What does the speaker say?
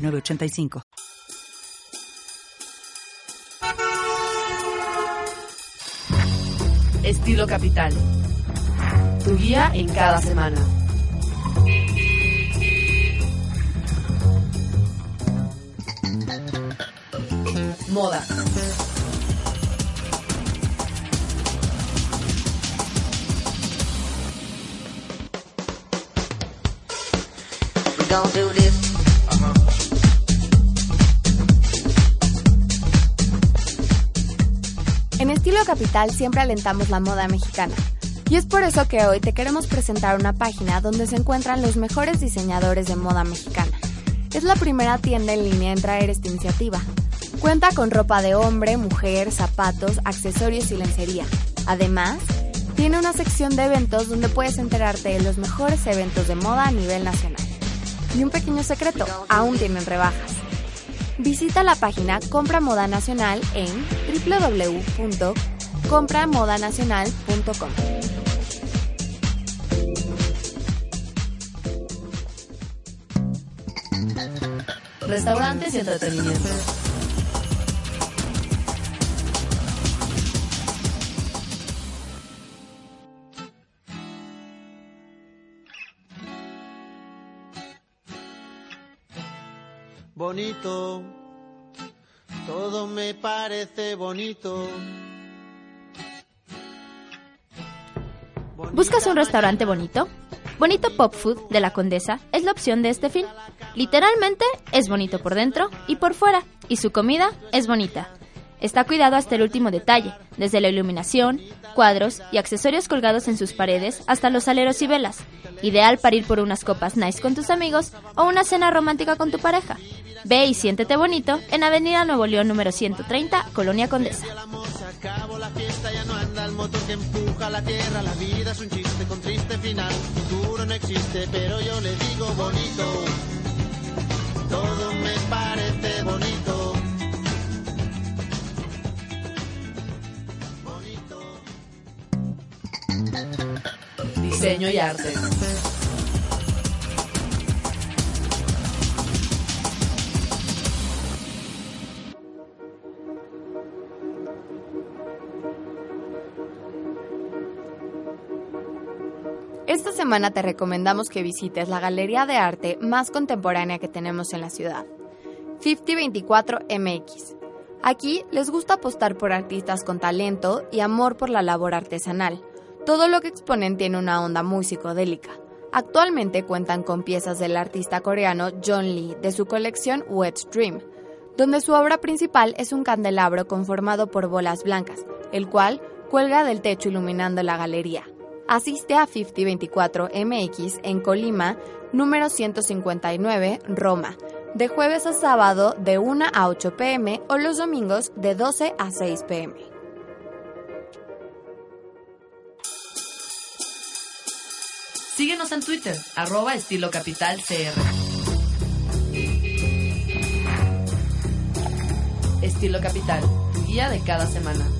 985. Estilo Capital. Tu guía en cada semana. Moda. Don't do this. Estilo Capital siempre alentamos la moda mexicana. Y es por eso que hoy te queremos presentar una página donde se encuentran los mejores diseñadores de moda mexicana. Es la primera tienda en línea en traer esta iniciativa. Cuenta con ropa de hombre, mujer, zapatos, accesorios y lencería. Además, tiene una sección de eventos donde puedes enterarte de los mejores eventos de moda a nivel nacional. Y un pequeño secreto, aún tienen rebajas. Visita la página Compra Moda Nacional en www.compramodanacional.com. Restaurantes y entretenimiento. Bonito, todo me parece bonito. ¿Buscas un restaurante bonito? Bonito Pop Food de la Condesa es la opción de este fin. Literalmente es bonito por dentro y por fuera, y su comida es bonita. Está cuidado hasta el último detalle, desde la iluminación, cuadros y accesorios colgados en sus paredes hasta los aleros y velas. Ideal para ir por unas copas nice con tus amigos o una cena romántica con tu pareja. Ve y siéntete bonito en Avenida Nuevo León número 130, Colonia Condesa. Todo me parece bonito. Bonito. Diseño y arte. Esta semana te recomendamos que visites la galería de arte más contemporánea que tenemos en la ciudad, 5024 MX. Aquí les gusta apostar por artistas con talento y amor por la labor artesanal. Todo lo que exponen tiene una onda muy psicodélica. Actualmente cuentan con piezas del artista coreano John Lee de su colección Wet Dream, donde su obra principal es un candelabro conformado por bolas blancas, el cual cuelga del techo iluminando la galería. Asiste a 5024 MX en Colima, número 159, Roma, de jueves a sábado de 1 a 8 pm o los domingos de 12 a 6 pm. Síguenos en Twitter, arroba estilo capital CR. Estilo Capital, tu guía de cada semana.